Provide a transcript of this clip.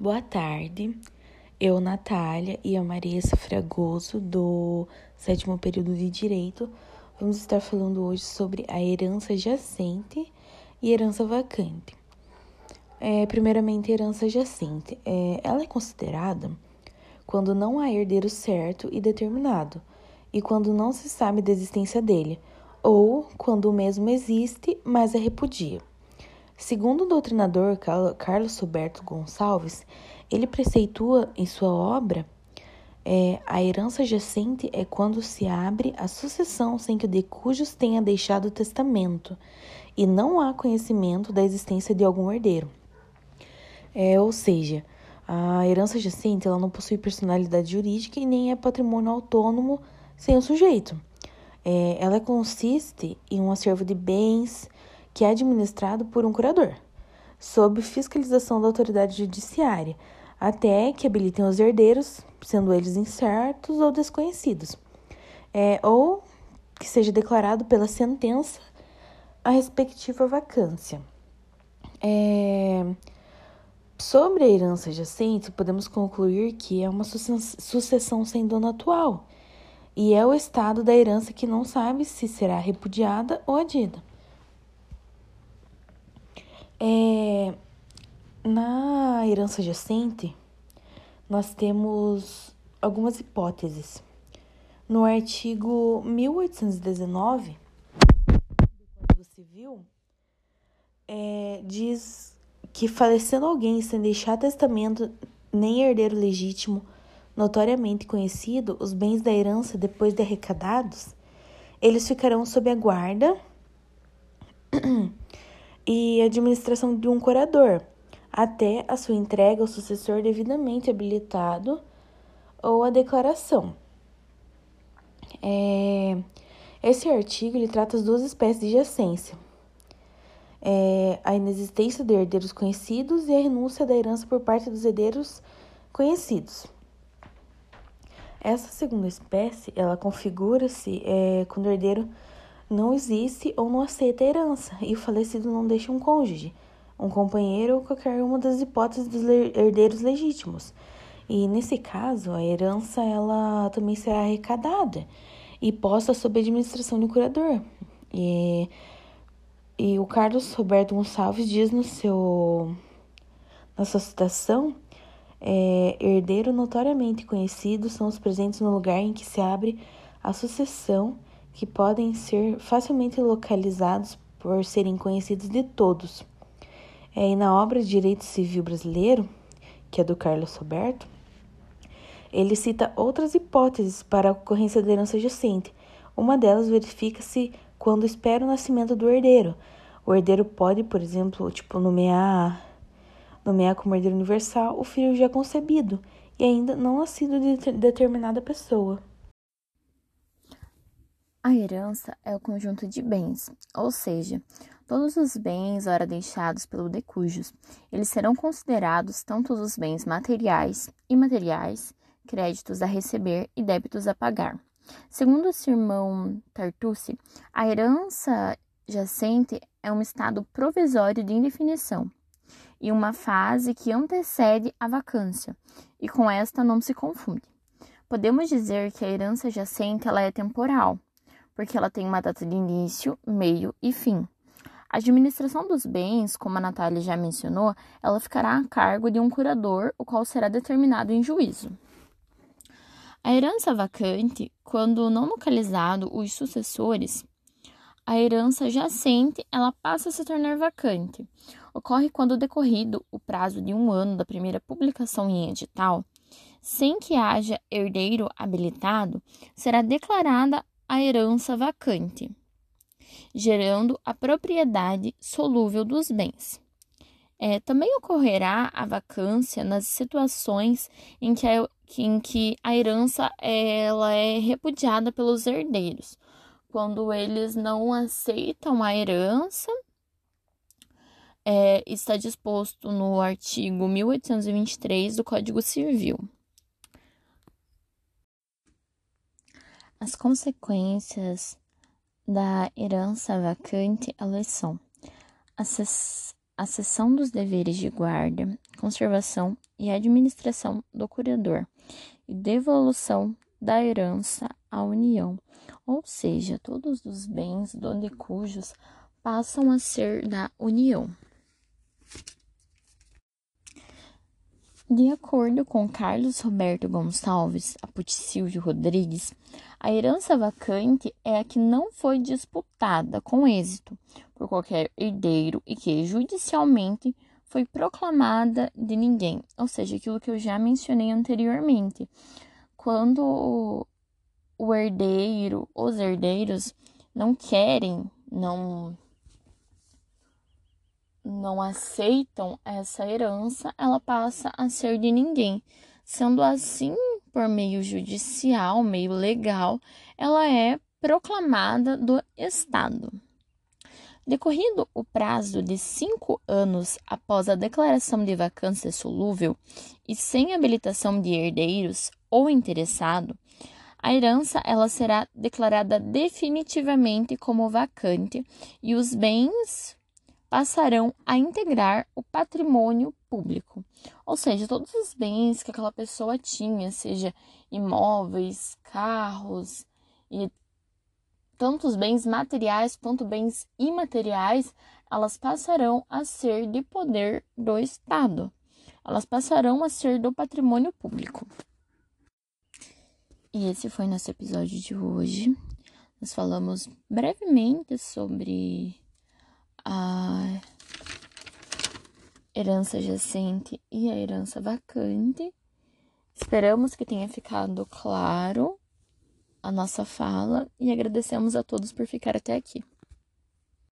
Boa tarde, eu, Natália e a Maria Fragoso, do sétimo período de Direito, vamos estar falando hoje sobre a herança jacente e herança vacante. É, primeiramente, herança jacente. É, ela é considerada quando não há herdeiro certo e determinado, e quando não se sabe da existência dele, ou quando o mesmo existe, mas é repudia. Segundo o doutrinador Carlos Roberto Gonçalves, ele preceitua em sua obra é, a herança jacente é quando se abre a sucessão sem que o de cujos tenha deixado testamento e não há conhecimento da existência de algum herdeiro. É, ou seja, a herança jacente ela não possui personalidade jurídica e nem é patrimônio autônomo sem o sujeito. É, ela consiste em um acervo de bens, que é administrado por um curador, sob fiscalização da autoridade judiciária, até que habilitem os herdeiros, sendo eles incertos ou desconhecidos, é, ou que seja declarado pela sentença a respectiva vacância. É, sobre a herança adjacente, podemos concluir que é uma sucessão sem dono atual, e é o estado da herança que não sabe se será repudiada ou adida. É, na herança adjacente, nós temos algumas hipóteses. No artigo 1819 do Código Civil, é, diz que falecendo alguém sem deixar testamento nem herdeiro legítimo notoriamente conhecido, os bens da herança depois de arrecadados, eles ficarão sob a guarda e administração de um curador, até a sua entrega ao sucessor devidamente habilitado ou a declaração. É, esse artigo ele trata as duas espécies de jacência. É, a inexistência de herdeiros conhecidos e a renúncia da herança por parte dos herdeiros conhecidos. Essa segunda espécie, ela configura-se é, quando o herdeiro não existe ou não aceita herança e o falecido não deixa um cônjuge, um companheiro ou qualquer uma das hipóteses dos herdeiros legítimos. E nesse caso, a herança ela também será arrecadada e posta sob administração do curador. E, e o Carlos Roberto Gonçalves diz no seu na sua citação é, herdeiro notoriamente conhecido são os presentes no lugar em que se abre a sucessão que podem ser facilmente localizados por serem conhecidos de todos. É, e na obra de Direito Civil Brasileiro, que é do Carlos Roberto, ele cita outras hipóteses para a ocorrência da herança adjacente. Uma delas verifica-se quando espera o nascimento do herdeiro. O herdeiro pode, por exemplo, tipo, nomear, nomear como herdeiro universal o filho já concebido e ainda não nascido de determinada pessoa. A herança é o conjunto de bens, ou seja, todos os bens ora deixados pelo decujus, eles serão considerados tanto os bens materiais, imateriais, créditos a receber e débitos a pagar. Segundo o sermão Tartucci, a herança jacente é um estado provisório de indefinição e uma fase que antecede a vacância, e com esta não se confunde. Podemos dizer que a herança jacente ela é temporal, porque ela tem uma data de início, meio e fim. A administração dos bens, como a Natália já mencionou, ela ficará a cargo de um curador, o qual será determinado em juízo. A herança vacante, quando não localizado os sucessores, a herança jacente, ela passa a se tornar vacante. Ocorre quando decorrido o prazo de um ano da primeira publicação em edital, sem que haja herdeiro habilitado, será declarada a herança vacante, gerando a propriedade solúvel dos bens. É, também ocorrerá a vacância nas situações em que a, em que a herança ela é repudiada pelos herdeiros, quando eles não aceitam a herança. É, está disposto no artigo 1823 do Código Civil. As consequências da herança vacante elas são a cessão dos deveres de guarda, conservação e administração do curador e devolução da herança à União, ou seja, todos os bens do decujos passam a ser da União. De acordo com Carlos Roberto Gonçalves Aputicilvio Rodrigues, a herança vacante é a que não foi disputada com êxito por qualquer herdeiro e que judicialmente foi proclamada de ninguém, ou seja, aquilo que eu já mencionei anteriormente. Quando o herdeiro, os herdeiros não querem, não não aceitam essa herança, ela passa a ser de ninguém. Sendo assim, por meio judicial, meio legal, ela é proclamada do Estado. Decorrido o prazo de cinco anos após a declaração de vacância solúvel e sem habilitação de herdeiros ou interessado, a herança ela será declarada definitivamente como vacante e os bens passarão a integrar o patrimônio público. Ou seja, todos os bens que aquela pessoa tinha, seja imóveis, carros e tantos bens materiais quanto bens imateriais, elas passarão a ser de poder do Estado. Elas passarão a ser do patrimônio público. E esse foi nosso episódio de hoje. Nós falamos brevemente sobre a herança jacente e a herança vacante. Esperamos que tenha ficado claro a nossa fala e agradecemos a todos por ficar até aqui.